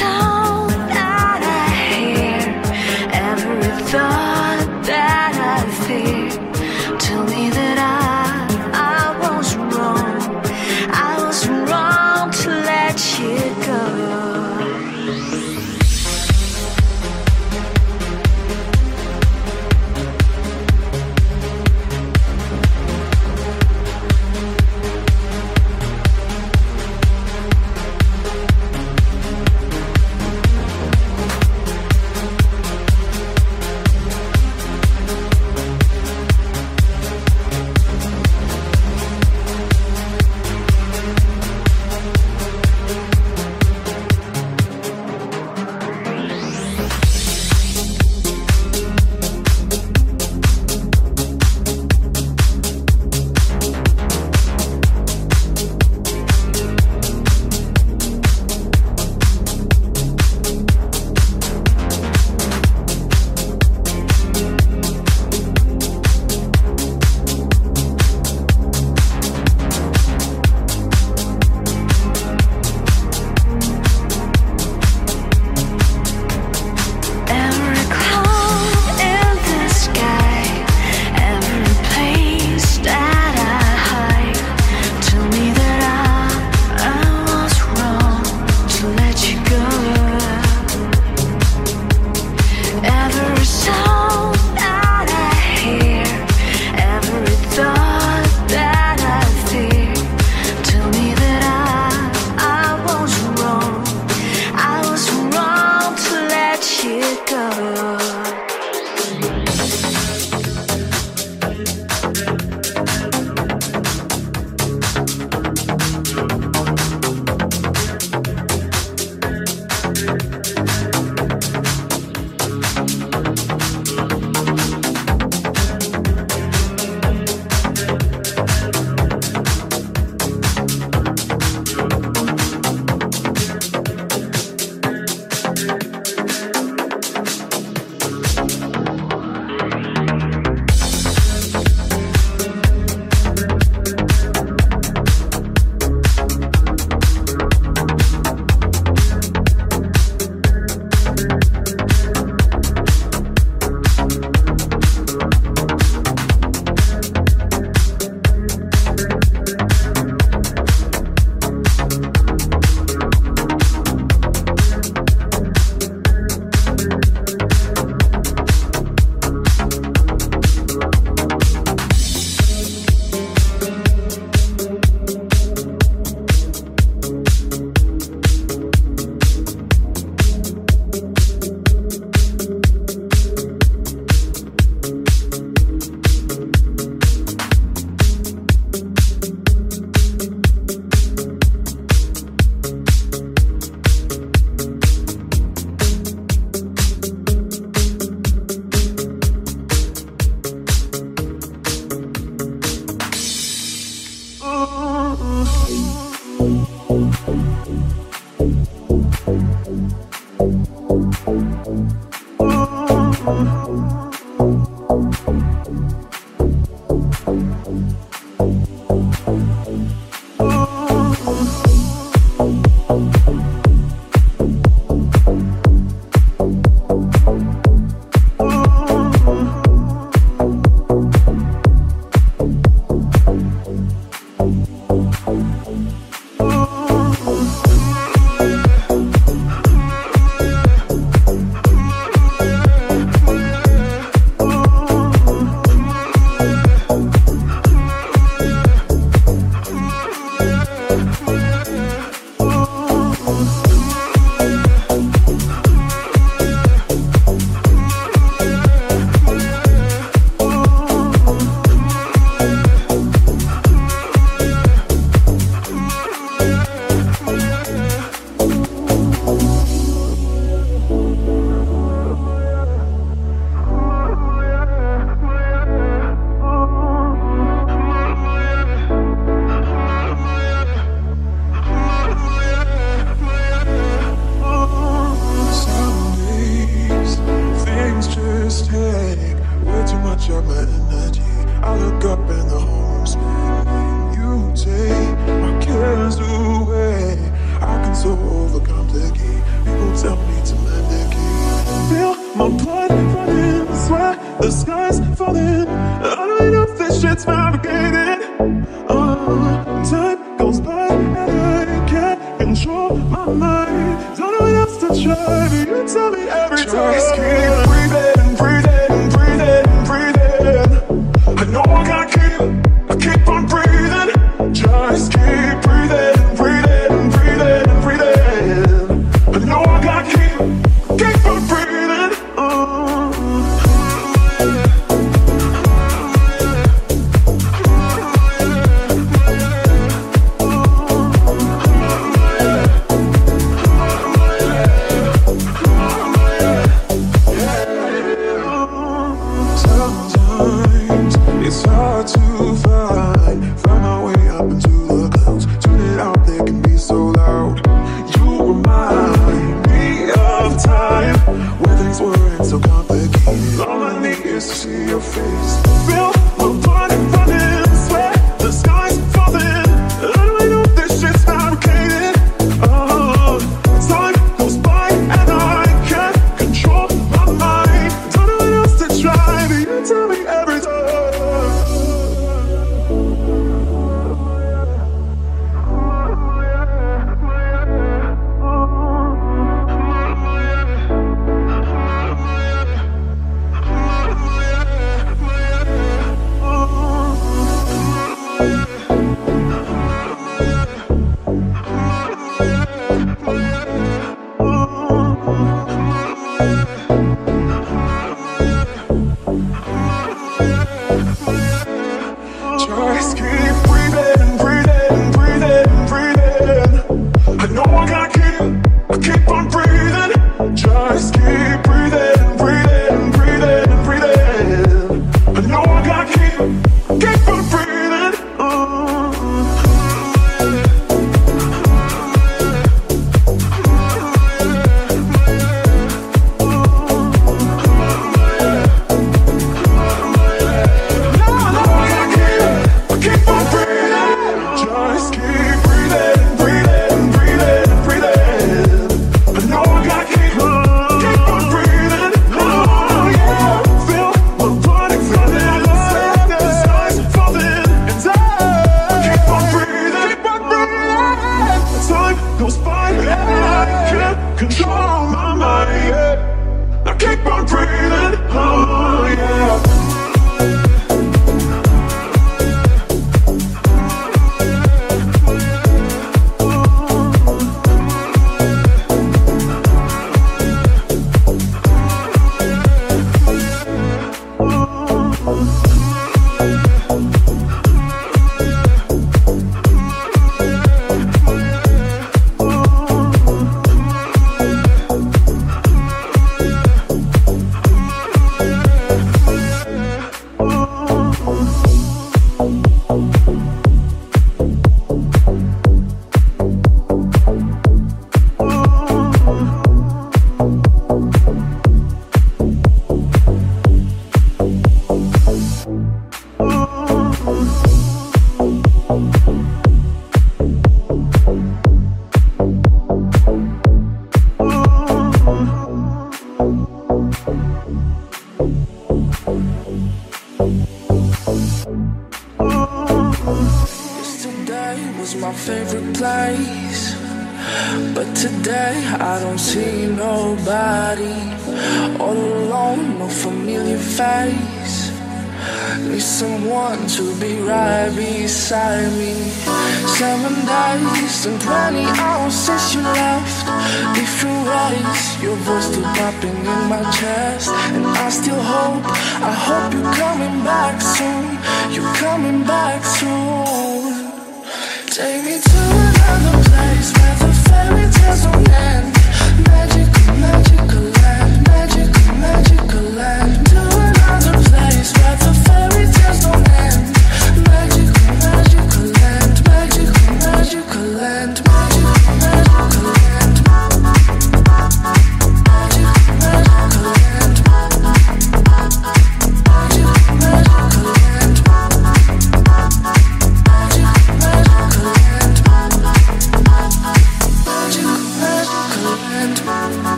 참. Your voice still popping in my chest. And I still hope, I hope you're coming back soon. You're coming back soon. Take me to another place where the fairy tales don't end.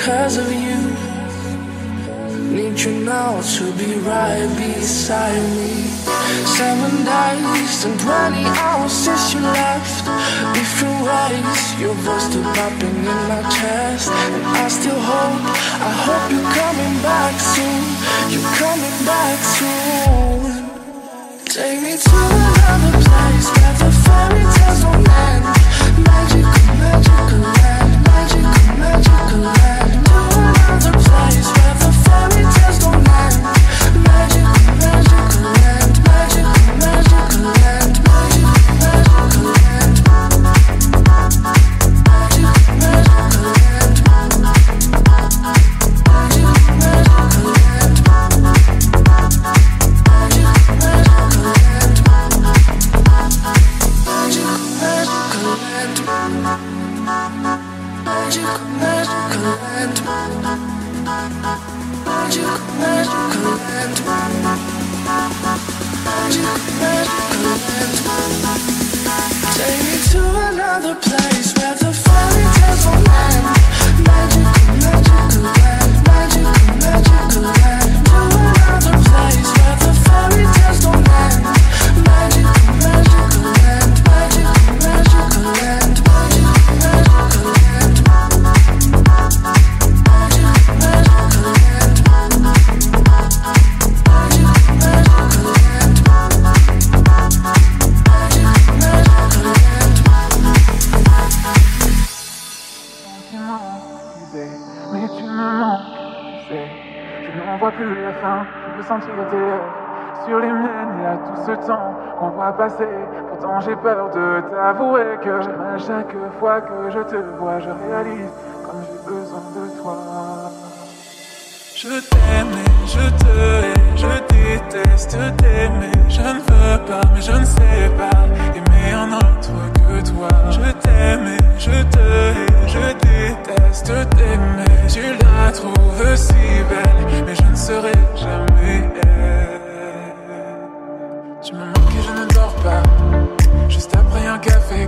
Because of you. Need you now to be right beside me. Seven days and 20 hours since you left. Different ways, your voice still popping in my chest. And I still hope, I hope you're coming back soon. You're coming back soon. Take me to another place where the fairy tales don't end. Magical, magical land, magical, magical land. To another place where J'ai peur de t'avouer que mal chaque fois que je te vois. Je réalise comme j'ai besoin de toi. Je t'aime je te hais, je déteste t'aimer. Je ne veux pas, mais je ne sais pas aimer un autre que toi. Je t'aime je te hais, je déteste t'aimer. Tu la trouves si belle, mais je ne serai jamais elle.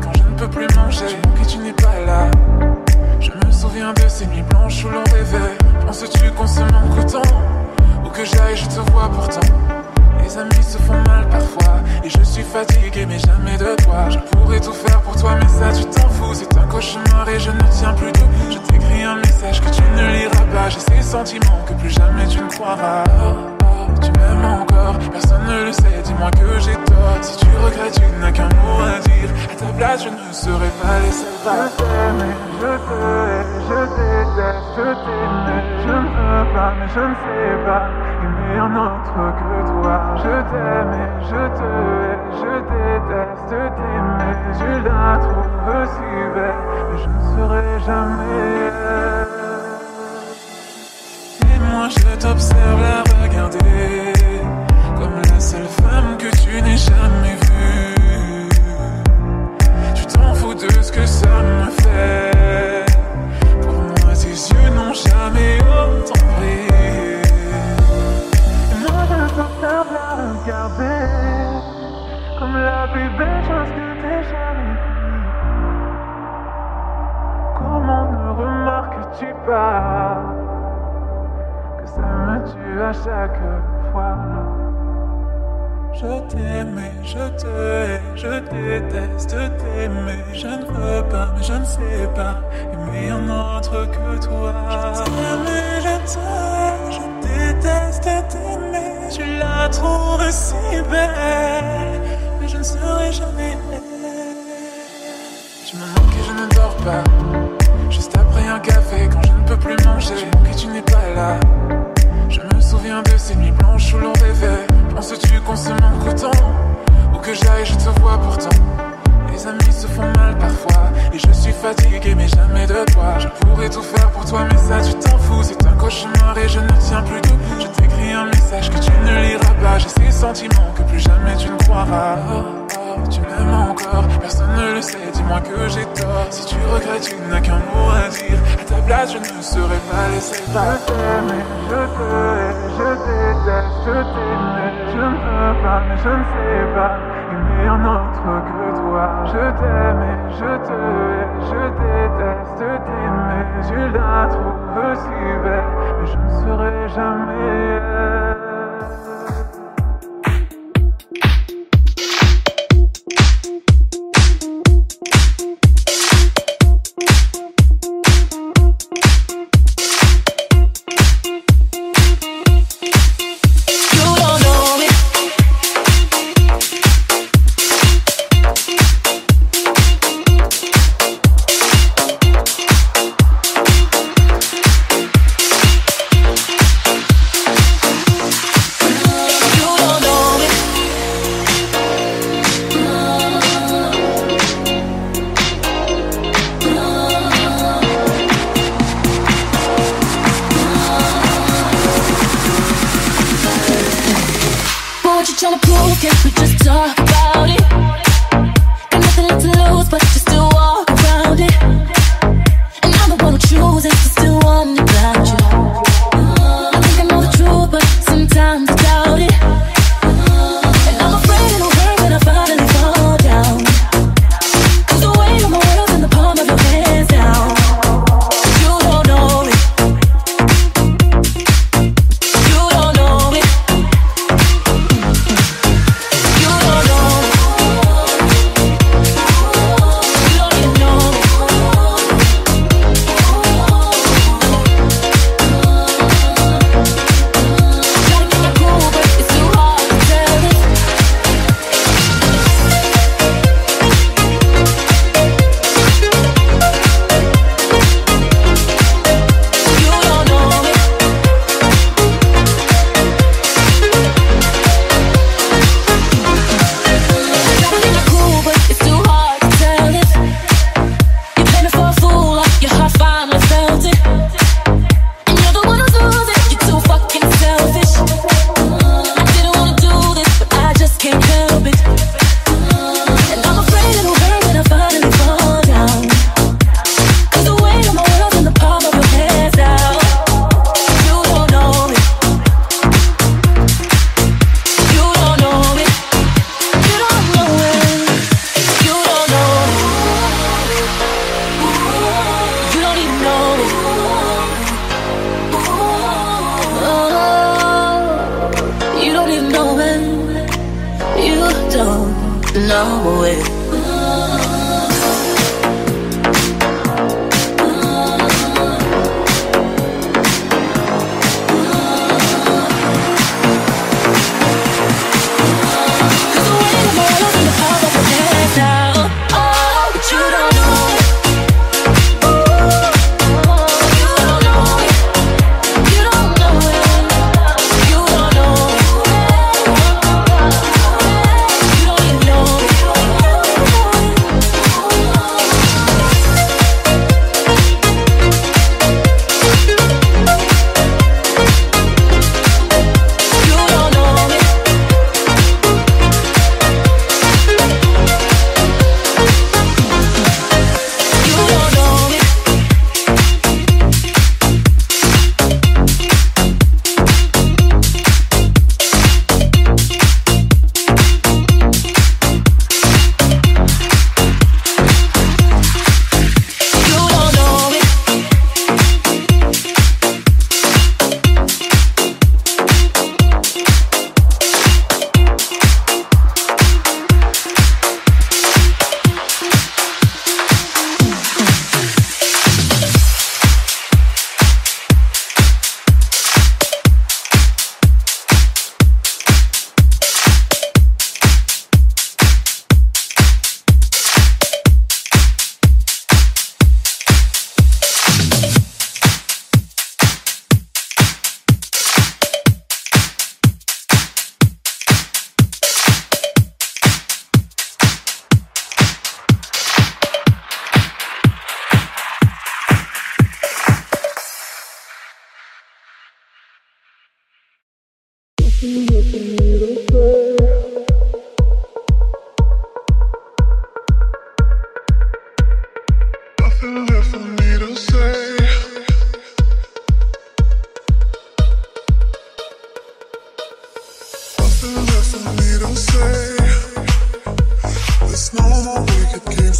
Quand je ne peux plus manger, je et tu n'es pas là. Je me souviens de ces nuits blanches où l'on rêvait. Penses-tu qu'on se manque autant Où que j'aille, je te vois pourtant? Les amis se font mal parfois. Et je suis fatigué, mais jamais de toi. Je pourrais tout faire pour toi, mais ça, tu t'en fous. C'est un cauchemar et je ne tiens plus debout. Je t'écris un message que tu ne liras pas. J'ai ces sentiments que plus jamais tu ne croiras. Tu m'aimes encore, personne ne le sait. Dis-moi que j'ai tort. Si tu regrettes, tu n'as qu'un mot à dire. À ta place, je ne serais pas les. Je t'aime, je te hais, je déteste t'aimer. Je ne veux pas, mais je ne sais pas aimer un autre que toi. Je t'aime je te hais, je déteste t'aimer. Tu la trouves si belle, mais je ne serai jamais. Moi je t'observe la regarder comme la seule femme que tu n'aies jamais vue. Tu t'en fous de ce que ça me fait. Pour moi, tes yeux n'ont jamais autant brillé. Moi, je t'observe la regarder comme la plus belle chose chaque fois. Je t'aime et je te hais, je déteste t'aimer. Je ne veux pas, mais je ne sais pas aimer un autre que toi. Je t'aime et je te hais, je déteste t'aimer. Tu la trouves si belle, mais je ne serai jamais Tu me manques et je ne dors pas. Juste après un café, quand je ne peux plus manger, je et tu n'es pas là. De ces nuits blanches où l'on rêvait. Penses-tu qu'on se manque autant Où que j'aille, je te vois pourtant. Les amis se font mal parfois. Et je suis fatigué, mais jamais de toi. Je pourrais tout faire pour toi, mais ça, tu t'en fous. C'est un cauchemar et je ne tiens plus debout. Je t'écris un message que tu ne liras pas. J'ai ces sentiments que plus jamais tu ne croiras. Tu m'aimes encore, personne ne le sait. Dis-moi que j'ai tort. Si tu regrettes, tu n'as qu'un mot à dire. À ta place, je ne serais pas laissé. Je t'aime, je te hais, je déteste, je t'aime. Je ne veux pas, mais je ne sais pas aimer un autre que toi. Je t'aime je te hais, je déteste t'aimer. Tu la trouves si belle, mais je ne serai jamais.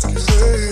Say.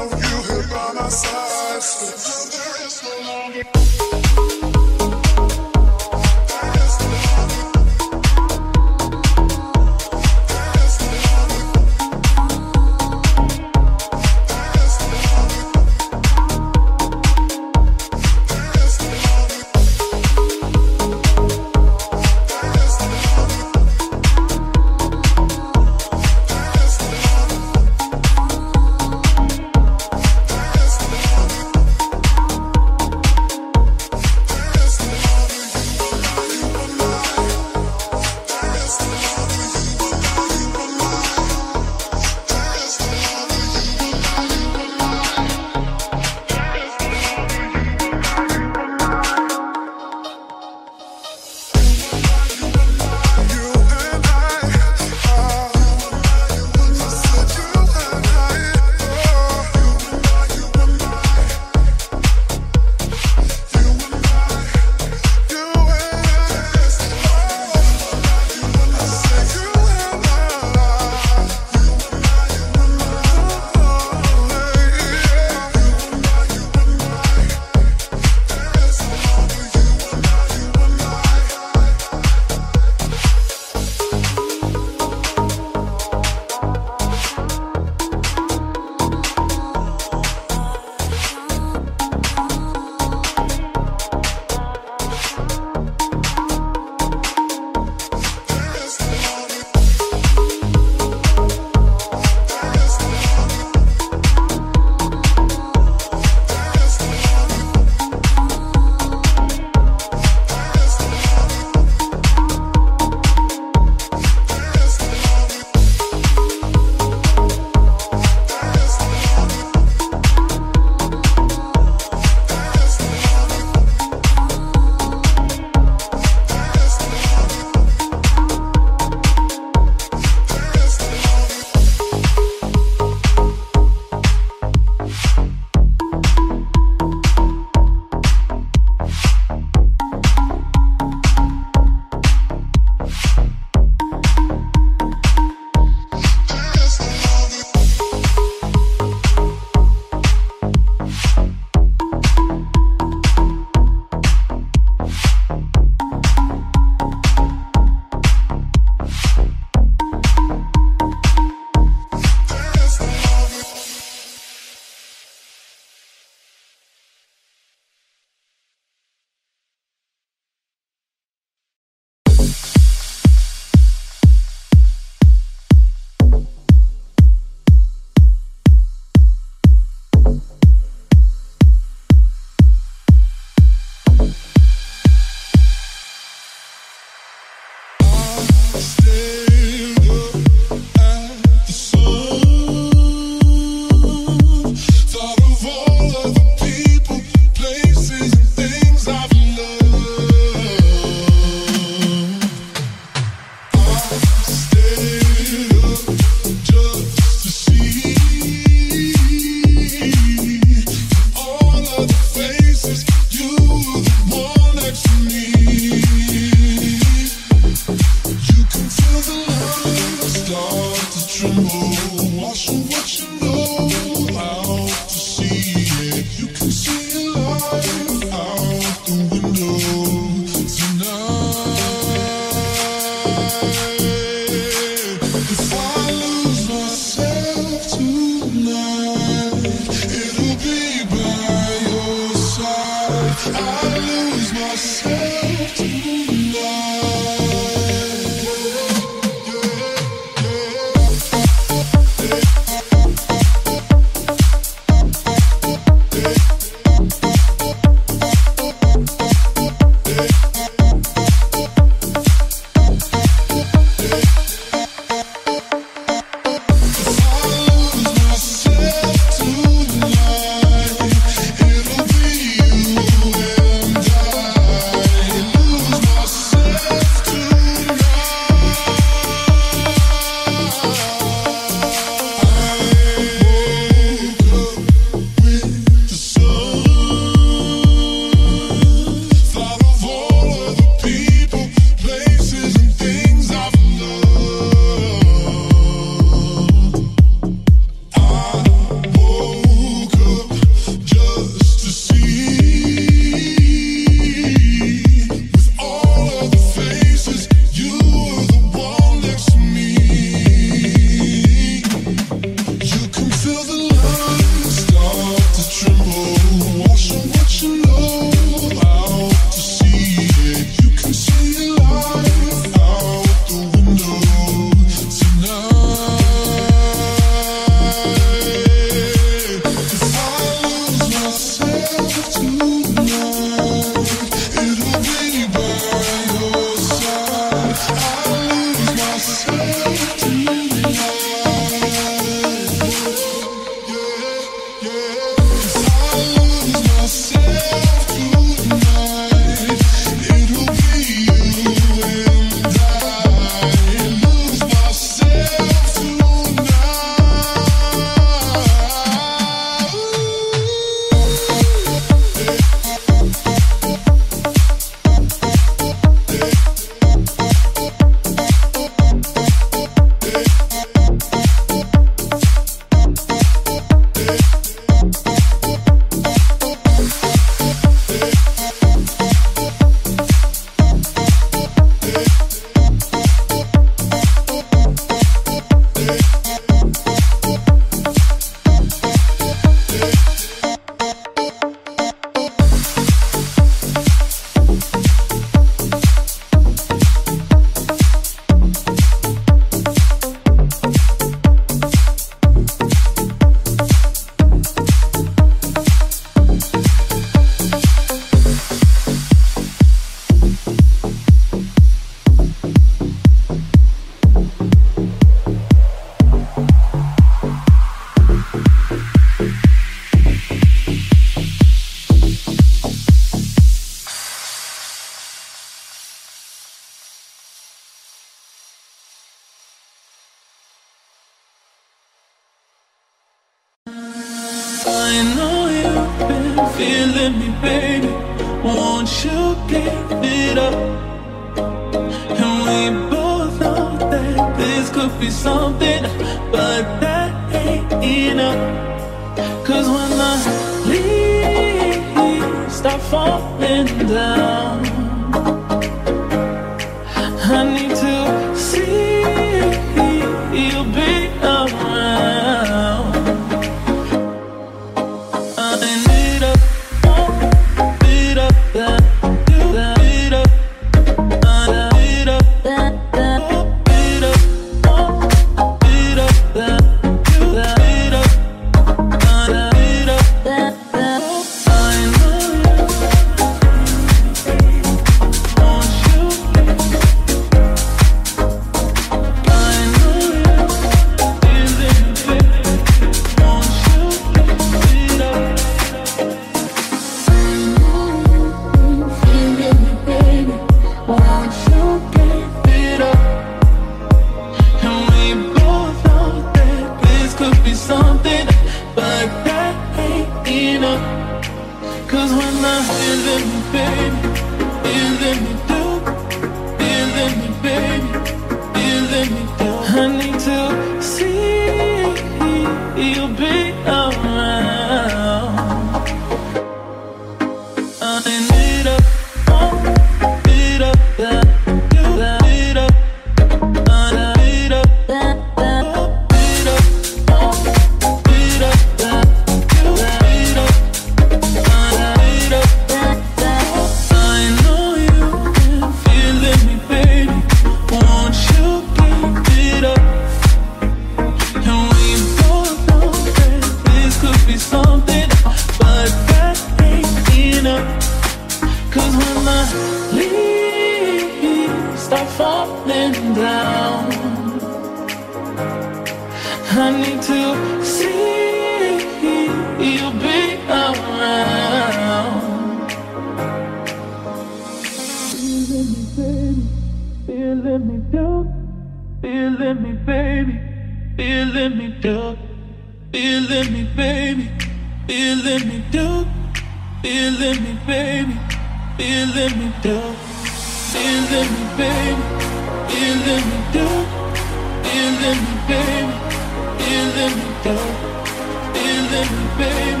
in the pain,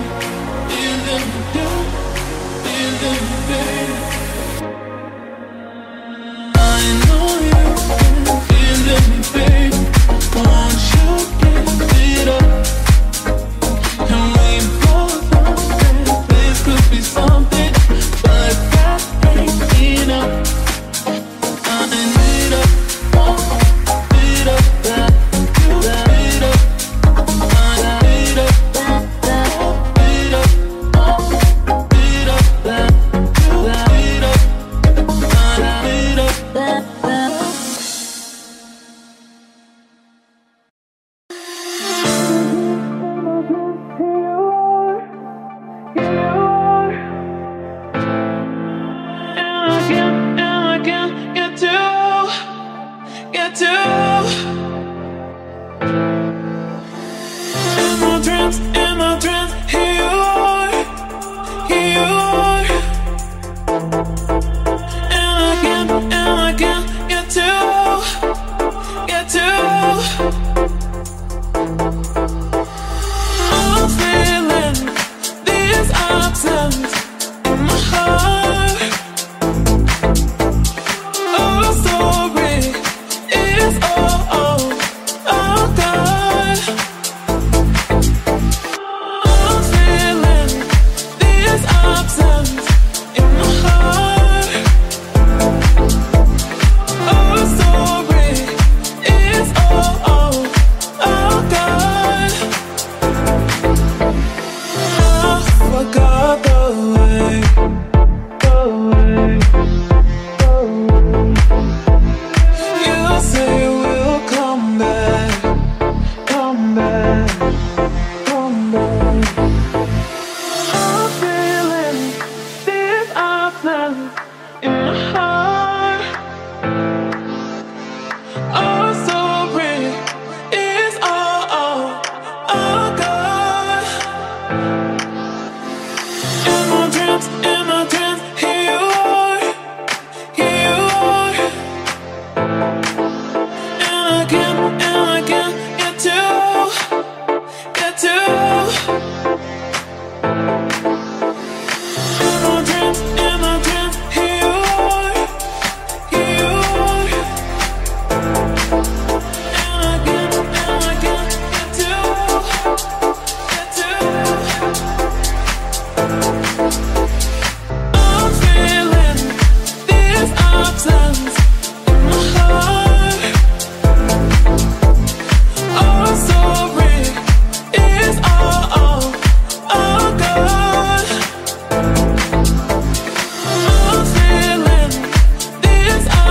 in the pain, in the pain.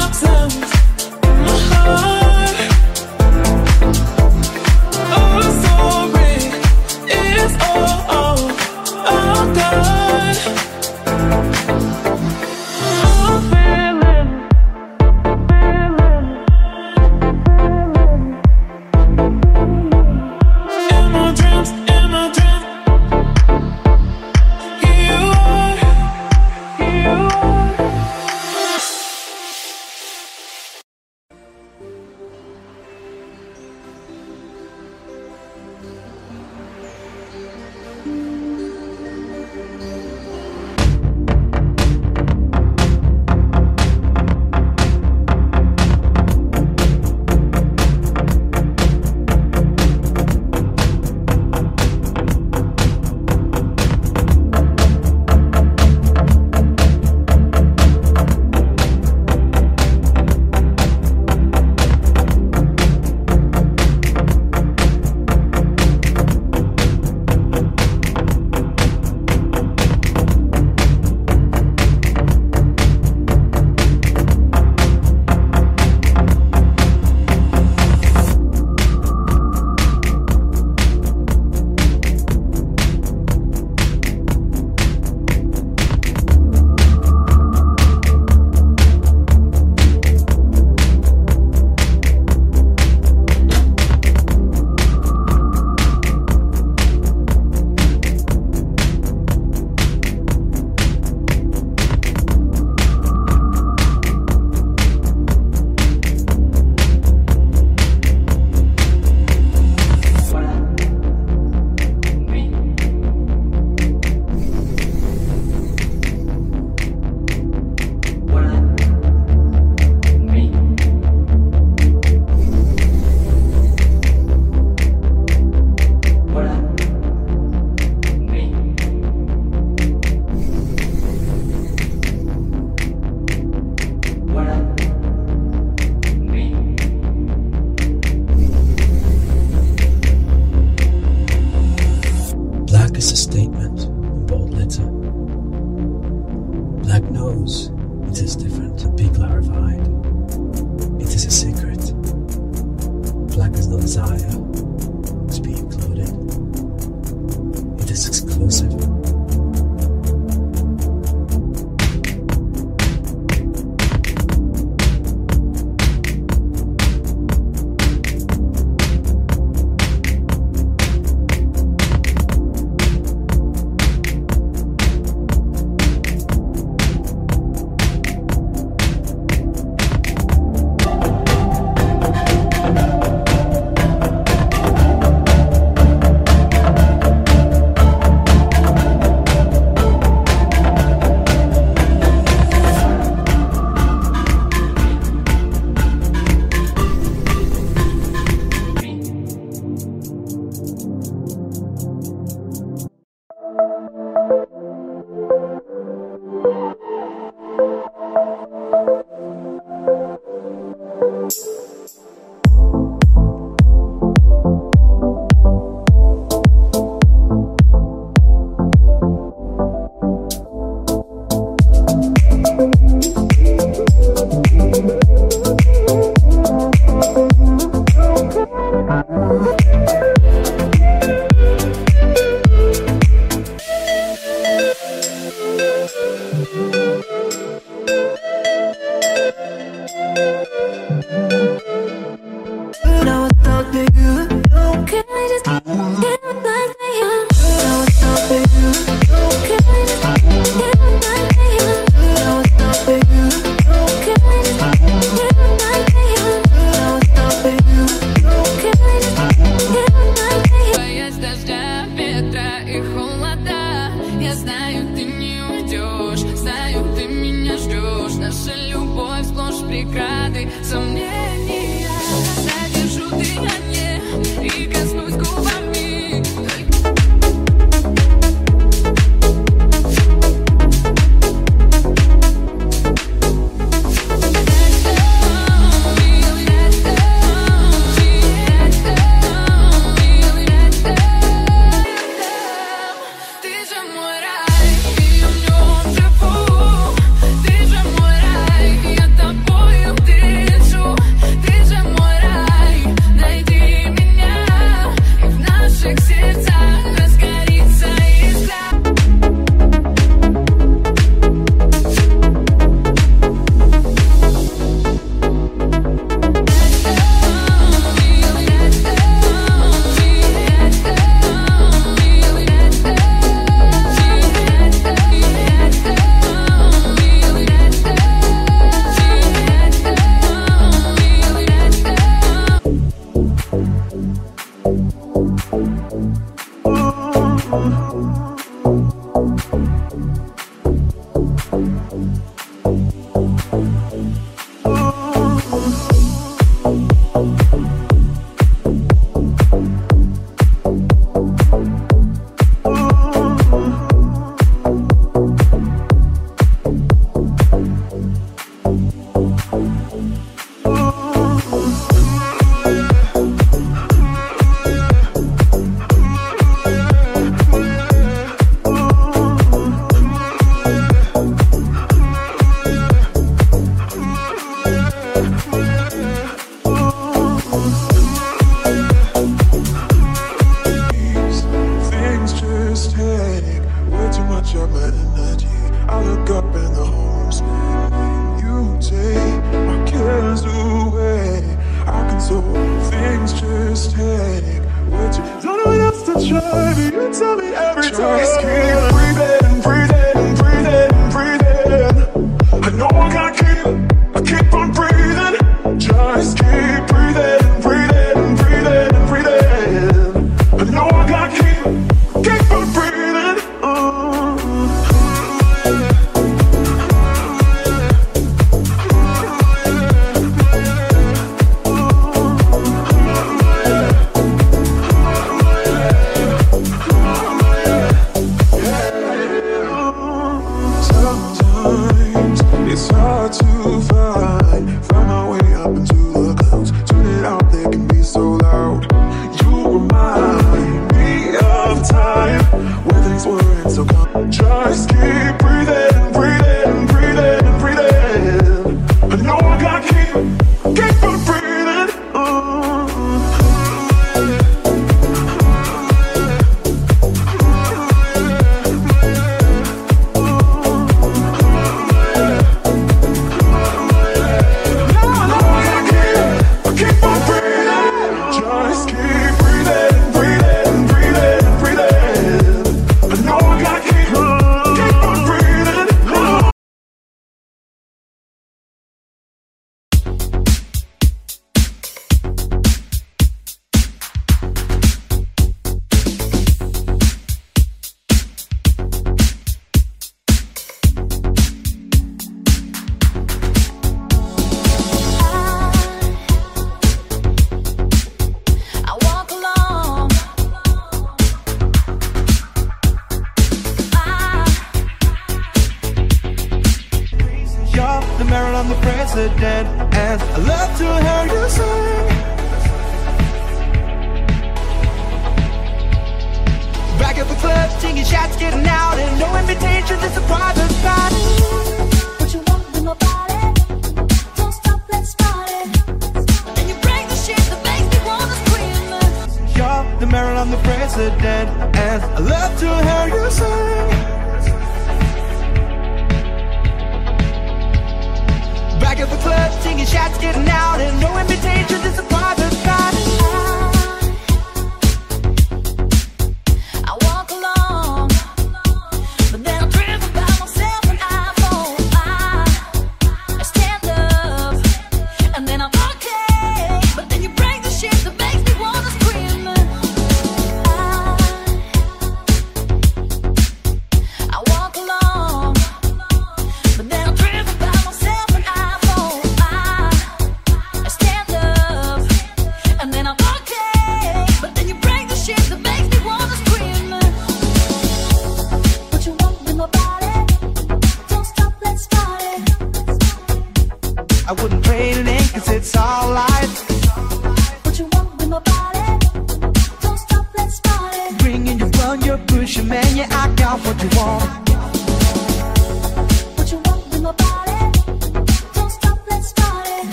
Sometimes